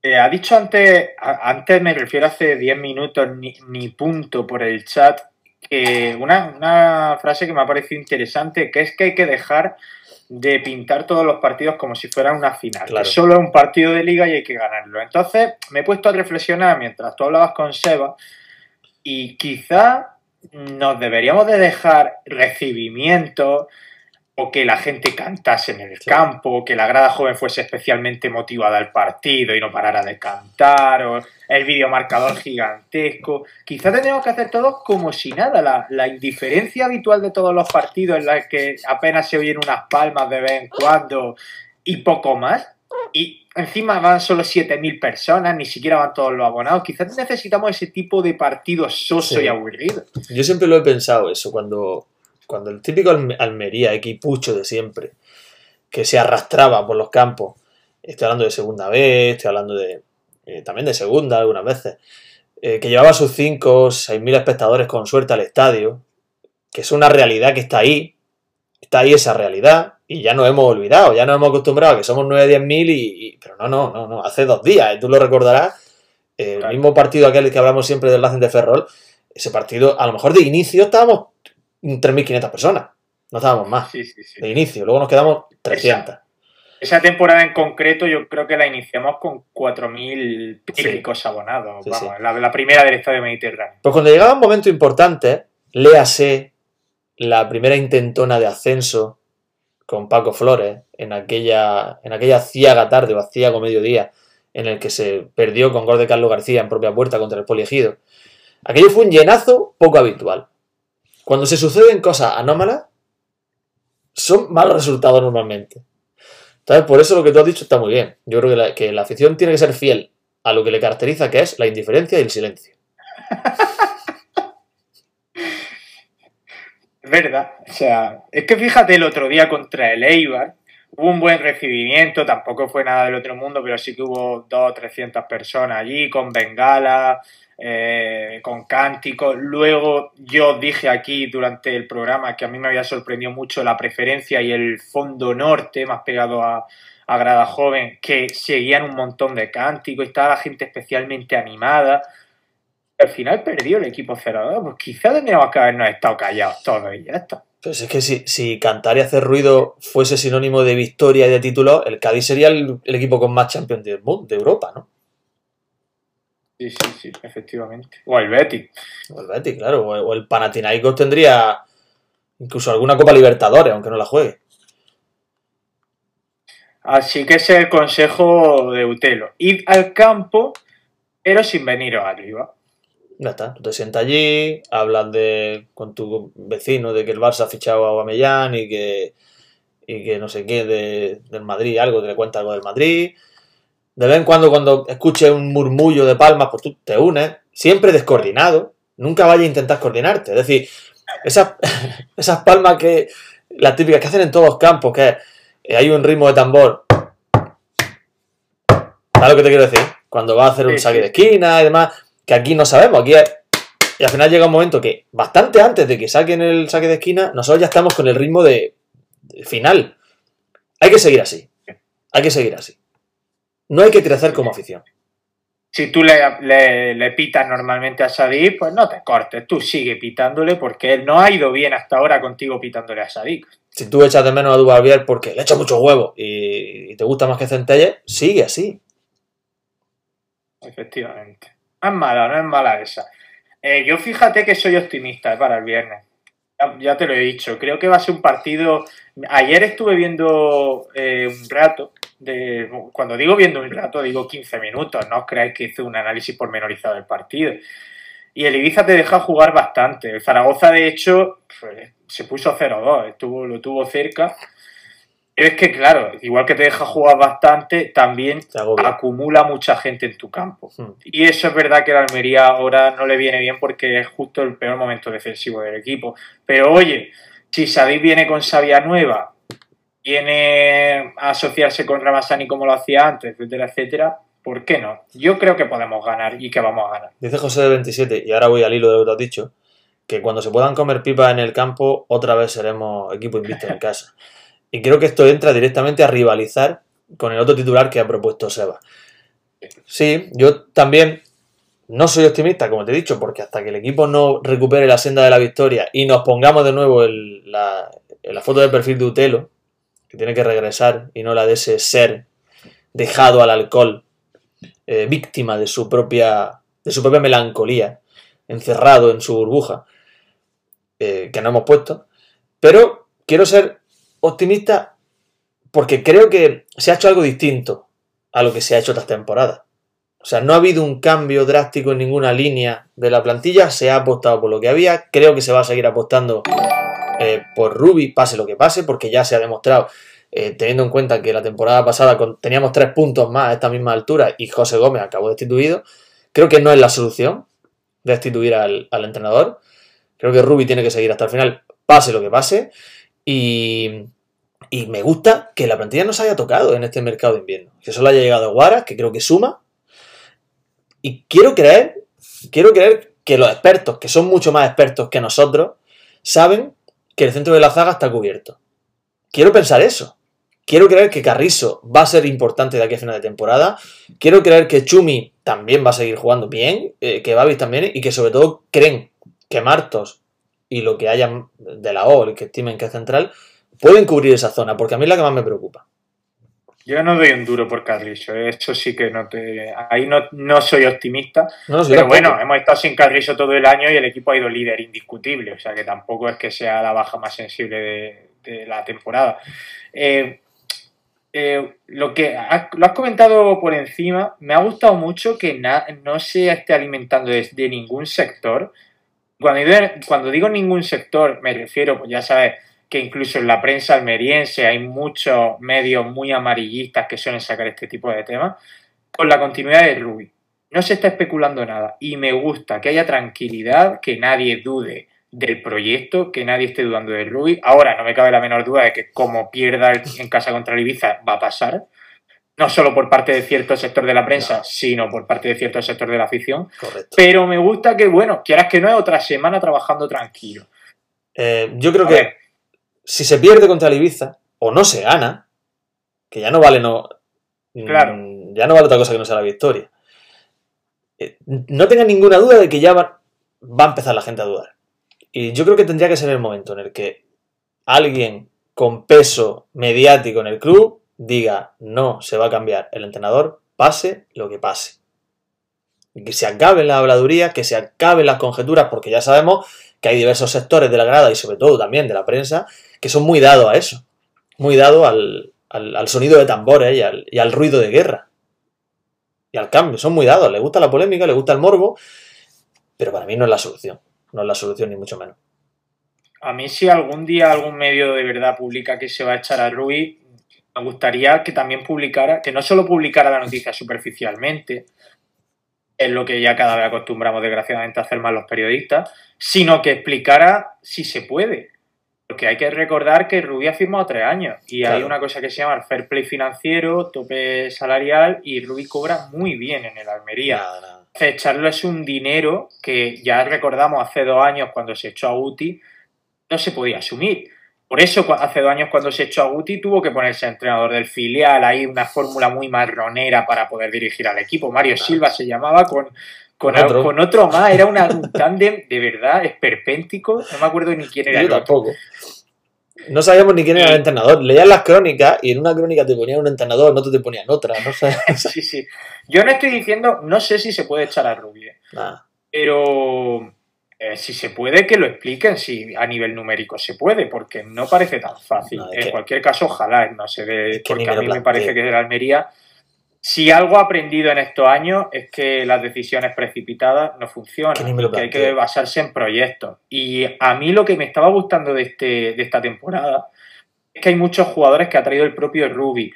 Eh, ha dicho antes, antes me refiero hace 10 minutos, ni, ni punto por el chat, que una, una frase que me ha parecido interesante, que es que hay que dejar de pintar todos los partidos como si fueran una final, Claro. que solo es un partido de liga y hay que ganarlo. Entonces me he puesto a reflexionar mientras tú hablabas con Seba y quizá nos deberíamos de dejar recibimiento o que la gente cantase en el Sí. campo, que la grada joven fuese especialmente motivada al partido y no parara de cantar, o el videomarcador gigantesco. Quizá tenemos que hacer todo como si nada, la, la indiferencia habitual de todos los partidos en la que apenas se oyen unas palmas de vez en cuando y poco más. Y encima van solo 7.000 personas, ni siquiera van todos los abonados. Quizás necesitamos ese tipo de partido soso Sí. y aburrido. Yo siempre lo he pensado eso, cuando, cuando el típico Alme- Almería, equipucho de siempre, que se arrastraba por los campos, estoy hablando de segunda vez, estoy hablando de eh, también de segunda algunas veces, eh, que llevaba sus 5 o 6 mil espectadores con suerte al estadio, que es una realidad que está ahí, está ahí esa realidad, y ya nos hemos olvidado, ya nos hemos acostumbrado a que somos 9 o 10 mil, y, y- pero no, no, no, no, hace dos días, eh, tú lo recordarás, el Claro. mismo partido aquel que hablamos siempre del Racing de Ferrol, ese partido, a lo mejor de inicio estábamos 3.500 personas, no estábamos más, Sí, sí, sí. de inicio, luego nos quedamos 300. Esa temporada en concreto yo creo que la iniciamos con 4.000 Sí. típicos abonados. Vamos. La, la primera del Estadio Mediterráneo. Pues cuando llegaba un momento importante, léase la primera intentona de ascenso con Paco Flores en aquella, en aquella ciaga tarde o aciago mediodía en el que se perdió con gol de Carlos García en propia puerta contra el Poliegido. Aquello fue un llenazo poco habitual. Cuando se suceden cosas anómalas, son malos resultados normalmente. Entonces, por eso lo que tú has dicho está muy bien. Yo creo que la, afición tiene que ser fiel a lo que le caracteriza, que es la indiferencia y el silencio. Es verdad. O sea, es que fíjate el otro día contra el Eibar. Hubo un buen recibimiento, tampoco fue nada del otro mundo, pero sí que hubo dos o 300 personas allí con bengala, eh, con cánticos. Luego yo dije aquí durante el programa que a mí me había sorprendido mucho la preferencia y el fondo norte, más pegado a, a Grada Joven, que seguían un montón de cánticos estaba la gente especialmente animada. Al final perdió el equipo 0-2, pues quizá tendríamos que habernos estado callados todos y ya está. Pues es que si, si cantar y hacer ruido fuese sinónimo de victoria y de título, el Cádiz sería el, el equipo con más Champions del mundo, de Europa, ¿no? Sí, sí, sí, efectivamente. O el Betis. O el Betis, claro. O, o el Panathinaikos tendría incluso alguna Copa Libertadores, aunque no la juegue. Así que ese es el consejo de Utelo. Id al campo, pero sin veniros arriba. Ya está. Tú te sientas allí, hablas de, con tu vecino de que el Barça ha fichado a Aubameyang y que, y que no sé qué de- del Madrid, algo, te le cuenta algo del Madrid. De vez en cuando, cuando escuches un murmullo de palmas, pues tú te unes, siempre descoordinado. Nunca vayas a intentar coordinarte. Es decir, Esas, esas palmas que. Las típicas que hacen en todos los campos, que hay un ritmo de tambor. ¿Sabes lo que te quiero decir? Cuando va a hacer un saque de esquina y demás, que aquí no sabemos, aquí es- Y al final llega un momento que, bastante antes de que saquen el saque de esquina, nosotros ya estamos con el ritmo de, de final. Hay que seguir así. Hay que seguir así. No hay que crecer como afición. Si tú le, le- le pitas normalmente a Sadik, pues no te cortes, tú sigue pitándole porque él no ha ido bien hasta ahora contigo pitándole a Sadik. Si tú echas de menos a Dubarbier porque le echa mucho huevo y, y te gusta más que Centelle, sigue así. Efectivamente. Es mala, no es mala esa. Eh, yo fíjate que soy optimista eh, para el viernes. Ya, ya te lo he dicho. Creo que va a ser un partido. Ayer estuve viendo eh, un rato. De... Cuando digo viendo un rato, digo 15 minutos. No os creáis que hice un análisis pormenorizado del partido. Y el Ibiza te deja jugar bastante. El Zaragoza, de hecho, pues, se puso 0-2. Estuvo, lo tuvo cerca. Pero es que, claro, igual que te deja jugar bastante, también acumula mucha gente en tu campo. Hmm. Y eso es verdad que la Almería ahora no le viene bien porque es justo el peor momento defensivo del equipo. Pero oye, si Sadik viene con sabia nueva, viene a asociarse con Ramazani como lo hacía antes, etcétera, etcétera, ¿por qué no? Yo creo que podemos ganar y que vamos a ganar. Dice José de 27, y ahora voy al hilo de lo que has dicho, que cuando se puedan comer pipas en el campo, otra vez seremos equipo invicto en casa. Y creo que esto entra directamente a rivalizar con el otro titular que ha propuesto Seba. Sí, yo también no soy optimista, como te he dicho, porque hasta que el equipo no recupere la senda de la victoria y nos pongamos de nuevo la foto de perfil de Utelo, que tiene que regresar y no la de ese ser dejado al alcohol, eh, víctima de su propia de su propia melancolía, encerrado en su burbuja, eh, que no hemos puesto. Pero quiero ser optimista porque creo que se ha hecho algo distinto a lo que se ha hecho otras temporadas. O sea, no ha habido un cambio drástico en ninguna línea de la plantilla, se ha apostado por lo que había, creo que se va a seguir apostando eh, por Ruby, pase lo que pase, porque ya se ha demostrado, eh, teniendo en cuenta que la temporada pasada teníamos tres puntos más a esta misma altura y José Gómez acabó destituido, creo que no es la solución destituir al, al entrenador. Creo que Ruby tiene que seguir hasta el final, pase lo que pase. Y, y me gusta que la plantilla no se haya tocado en este mercado de invierno. Que solo haya llegado Guaras, que creo que suma. Y quiero creer, quiero creer que los expertos, que son mucho más expertos que nosotros, saben que el centro de la zaga está cubierto. Quiero pensar eso. Quiero creer que Carrizo va a ser importante de aquí a final de temporada. Quiero creer que Chumi también va a seguir jugando bien, eh, que Babis también, y que sobre todo creen que Martos y lo que haya de la O, el que estimen que es central, pueden cubrir esa zona, porque a mí es la que más me preocupa. Yo no doy un duro por Carrizo, ¿eh? eso sí que no te. Ahí no, no soy optimista. No, Pero bueno, hemos estado sin Carrizo todo el año y el equipo ha ido líder indiscutible, o sea que tampoco es que sea la baja más sensible de, de la temporada. Eh, eh, lo que has, lo has comentado por encima, me ha gustado mucho que na- no se esté alimentando de, de ningún sector. Cuando digo, ningún sector, me refiero, pues ya sabes, que incluso en la prensa almeriense hay muchos medios muy amarillistas que suelen sacar este tipo de temas, con la continuidad de Ruby. No se está especulando nada y me gusta que haya tranquilidad, que nadie dude del proyecto, que nadie esté dudando de Ruby. Ahora no me cabe la menor duda de que como pierda en casa contra el Ibiza va a pasar, no solo por parte de cierto sector de la prensa, sino por parte de cierto sector de la afición. Correcto. Pero me gusta que, bueno, quieras que no es otra semana trabajando tranquilo. Eh, yo creo A que ver, si se pierde contra el Ibiza o no se gana, que ya no vale no Claro. mm, ya no vale otra cosa que no sea la victoria. Eh, no tengan ninguna duda de que ya va, va a empezar la gente a dudar. Y yo creo que tendría que ser el momento en el que alguien con peso mediático en el club diga no se va a cambiar el entrenador, pase lo que pase. Que se acaben las habladurías, que se acaben las conjeturas, porque ya sabemos que hay diversos sectores de la grada y sobre todo también de la prensa que son muy dados a eso, muy dados al, al- al sonido de tambores y al, y al ruido de guerra. Y al cambio, son muy dados, les gusta la polémica, les gusta el morbo, pero para mí no es la solución, no es la solución ni mucho menos. a mí si algún día algún medio de verdad publica que se va a echar a Rui, me gustaría que también publicara, que no solo publicara la noticia superficialmente, es lo que ya cada vez acostumbramos desgraciadamente a hacer más los periodistas, sino que explicara si se puede. Porque hay que recordar que Rubí ha firmado tres años y hay una cosa que se llama el fair play financiero, tope salarial y Rubí cobra muy bien en el Almería. Nada, nada. Entonces, echarle es un dinero que ya recordamos hace dos años cuando se echó a Guti, no se podía asumir. Por eso, hace dos años cuando se echó a Guti, tuvo que ponerse entrenador del filial, ahí una fórmula muy marronera para poder dirigir al equipo. Mario Silva se llamaba con, con, Con otro. con otro más, era una, un tándem de verdad esperpéntico, no me acuerdo ni quién era Yo el otro. tampoco. No sabíamos ni quién era el entrenador. Leías las crónicas y en una crónica te ponían un entrenador, en otra te ponían otra. No sé. Sí, sí. Yo no estoy diciendo, no sé si se puede echar a Rubí, ¿eh? Nada. Pero eh, si se puede, que lo expliquen si a nivel numérico se puede, porque no parece tan fácil. No, en que- cualquier caso, ojalá no se dé, Es que porque a mí me parece que el Almería, si algo ha aprendido en estos años es que las decisiones precipitadas no funcionan, Que que hay que basarse en proyectos. Y a mí lo que me estaba gustando de, este, de esta temporada es que hay muchos jugadores que ha traído el propio Rubi.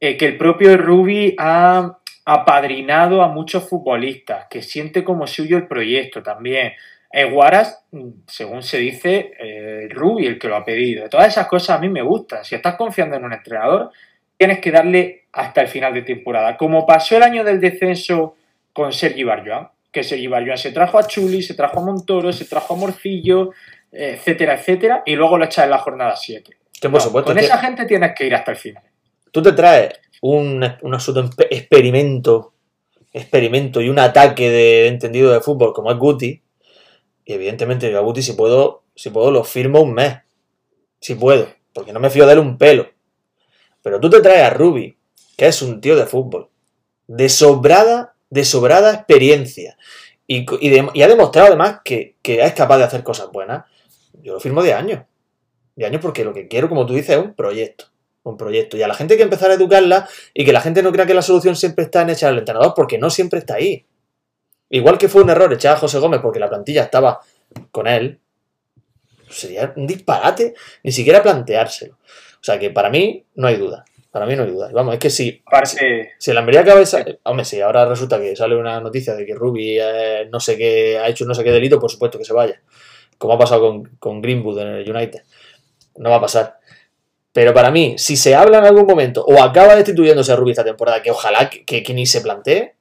Eh, que el propio Rubi ha apadrinado a muchos futbolistas, que siente como suyo el proyecto también. Guaras, según se dice, eh, Rubi el que lo ha pedido. Todas esas cosas a mí me gustan. Si estás confiando en un entrenador, tienes que darle hasta el final de temporada. Como pasó el año del descenso con Sergi Barjuan, que Sergi Barjuan se trajo a Chuli, se trajo a Montoro, se trajo a Morcillo, etcétera, etcétera, y luego lo echa en la jornada 7. Que por No, supuesto. con esa gente tienes que ir hasta el final. Tú te traes un, un absoluto experimento, experimento y un ataque de entendido de fútbol como es Guti. Y evidentemente Guti si puedo, si puedo lo firmo un mes. Si puedo. Porque no me fío de él un pelo. Pero tú te traes a Rubi, que es un tío de fútbol. De sobrada, de sobrada experiencia. Y, y ha demostrado además que, que es capaz de hacer cosas buenas. Yo lo firmo de años. De años porque lo que quiero, como tú dices, es un proyecto. Un proyecto. Y a la gente hay que empezar a educarla y que la gente no crea que la solución siempre está en echar al entrenador, porque no siempre está ahí. Igual que fue un error echar a José Gómez porque la plantilla estaba con él, sería un disparate ni siquiera planteárselo. O sea que para mí no hay duda. Para mí no hay duda. Vamos, es que si, Aparte, si el Almería acaba de Hombre, si ahora resulta que sale una noticia de que Rubi eh, no sé qué ha hecho no sé qué delito, por supuesto que se vaya. Como ha pasado con, con Greenwood en el United. No va a pasar. Pero para mí, si se habla en algún momento o acaba destituyéndose a Rubi esta temporada, que ojalá que, que- que ni se plantee,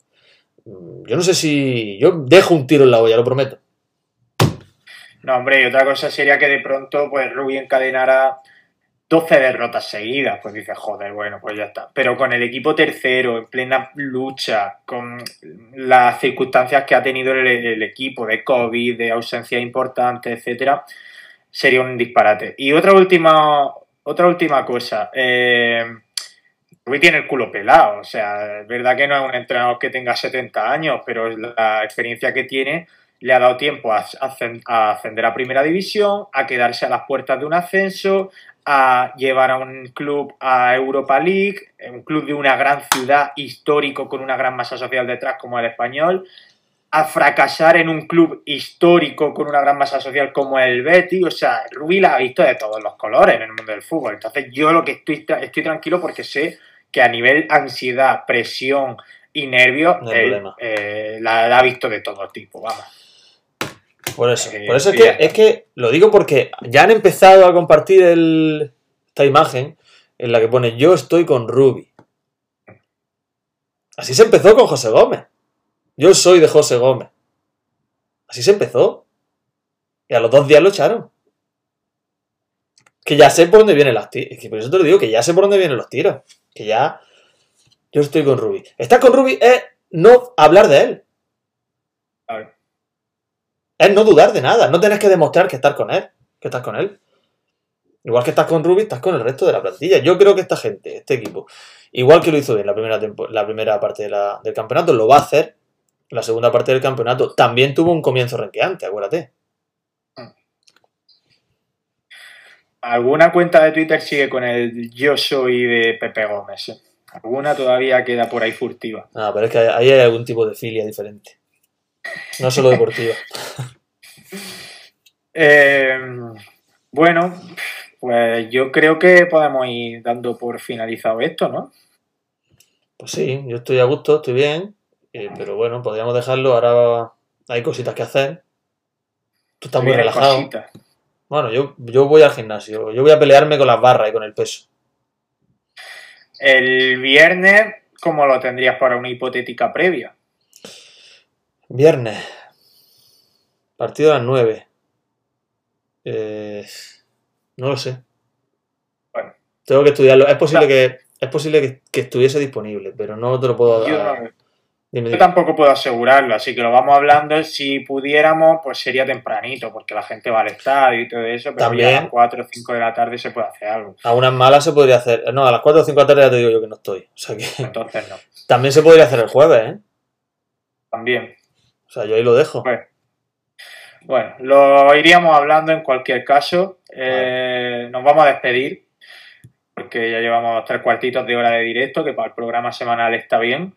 yo no sé si. Yo dejo un tiro en la olla, lo prometo. no, hombre, y otra cosa sería que de pronto, pues Rubí encadenara 12 derrotas seguidas. Pues dices, joder, bueno, pues ya está. Pero con el equipo tercero, en plena lucha, con las circunstancias que ha tenido el, el equipo de COVID, de ausencia importante, etcétera, sería un disparate. Y otra última, otra última cosa. Eh, Rubí tiene el culo pelado. O sea, es verdad que no es un entrenador que tenga 70 años, pero la experiencia que tiene le ha dado tiempo a, ascen- a ascender a primera división, a quedarse a las puertas de un ascenso, a llevar a un club a Europa League, un club de una gran ciudad histórico con una gran masa social detrás como el español, a fracasar en un club histórico con una gran masa social como el Betis, o sea, Rubí la ha visto de todos los colores en el mundo del fútbol. Entonces yo lo que estoy, estoy tranquilo porque sé que a nivel ansiedad, presión y nervios, No él, eh, la, la ha visto de todo tipo, vamos. Por eso. Eh, Por eso es que, es que lo digo porque ya han empezado a compartir el- esta imagen en la que pone yo estoy con Ruby. Así se empezó con José Gómez. Yo soy de José Gómez. Así se empezó. Y a los dos días lo echaron. Que ya sé por dónde vienen las tiros. Es que por eso te lo digo, que ya sé por dónde vienen los tiros. Que ya. Yo estoy con Ruby. Estar con Ruby es no hablar de él. Claro. Es no dudar de nada, no tenés que demostrar que estás con él, que estás con él. Igual que estás con Ruby, estás con el resto de la plantilla. Yo creo que esta gente, este equipo, igual que lo hizo bien la primera, tempo- la primera parte de la- del campeonato, lo va a hacer la segunda parte del campeonato. También tuvo un comienzo renqueante, acuérdate. Alguna cuenta de Twitter sigue con el yo soy de Pepe Gómez. ¿eh? Alguna todavía queda por ahí furtiva. No, pero es que ahí hay algún tipo de filia diferente. No solo deportiva. Eh, bueno, pues yo creo que podemos ir dando por finalizado esto, ¿no? Pues sí, yo estoy a gusto, estoy bien. Eh, pero bueno, podríamos dejarlo. Ahora hay cositas que hacer. Tú estás muy relajado. cositas. Bueno, yo, yo voy al gimnasio. Yo voy a pelearme con las barras y con el peso. El viernes, ¿cómo lo tendrías para una hipotética previa? Viernes. Partido a las 9. Eh, no lo sé. Bueno. Tengo que estudiarlo. Es posible que es posible que, que estuviese disponible, pero no te lo puedo dar. Yo, Dime, yo tampoco puedo asegurarlo, así que lo vamos hablando. Si pudiéramos, pues sería tempranito, porque la gente va al estadio y todo eso, pero También. ya a las 4 o 5 de la tarde se puede hacer algo. A unas malas se podría hacer. No, a las 4 o 5 de la tarde ya te digo yo que no estoy. O sea que Entonces no. también se podría hacer el jueves, ¿eh? También. O sea, yo ahí lo dejo. Pues, bueno, lo iríamos hablando en cualquier caso. Eh, Nos vamos a despedir, porque ya llevamos tres cuartitos de hora de directo, que para el programa semanal está bien.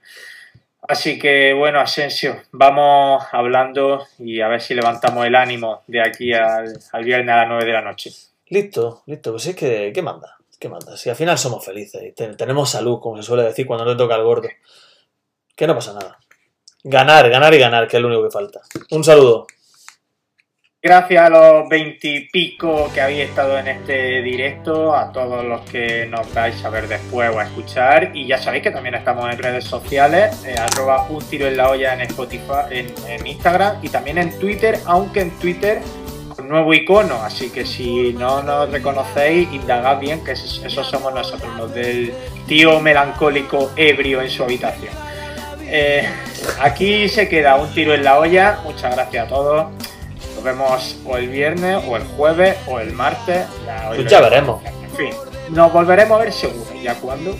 Así que, bueno, Asensio, vamos hablando y a ver si levantamos el ánimo de aquí al, viernes a las 9 de la noche. Listo, listo. Pues es que, ¿qué manda? ¿Qué manda? Si al final somos felices y te- tenemos salud, como se suele decir cuando no toca el gordo. Que no pasa nada. Ganar, ganar y ganar, que es lo único que falta. Un saludo. Gracias a los veintipico que habéis estado en este directo, a todos los que nos vais a ver después o a escuchar. Y ya sabéis que también estamos en redes sociales, eh, arroba un tiro en la olla en Spotify, en, Instagram y también en Twitter, aunque en Twitter con nuevo icono. Así que si no nos reconocéis, indagad bien que esos, esos somos nosotros, los del tío melancólico ebrio en su habitación. Eh, aquí se queda un tiro en la olla. Muchas gracias a todos. Nos vemos o el viernes, o el jueves, o el martes. Ya, Pues ya veremos. En fin, nos volveremos a ver seguro. Ya cuando,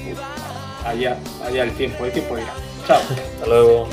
allá, allá el tiempo, el tiempo irá. Chao. Hasta luego.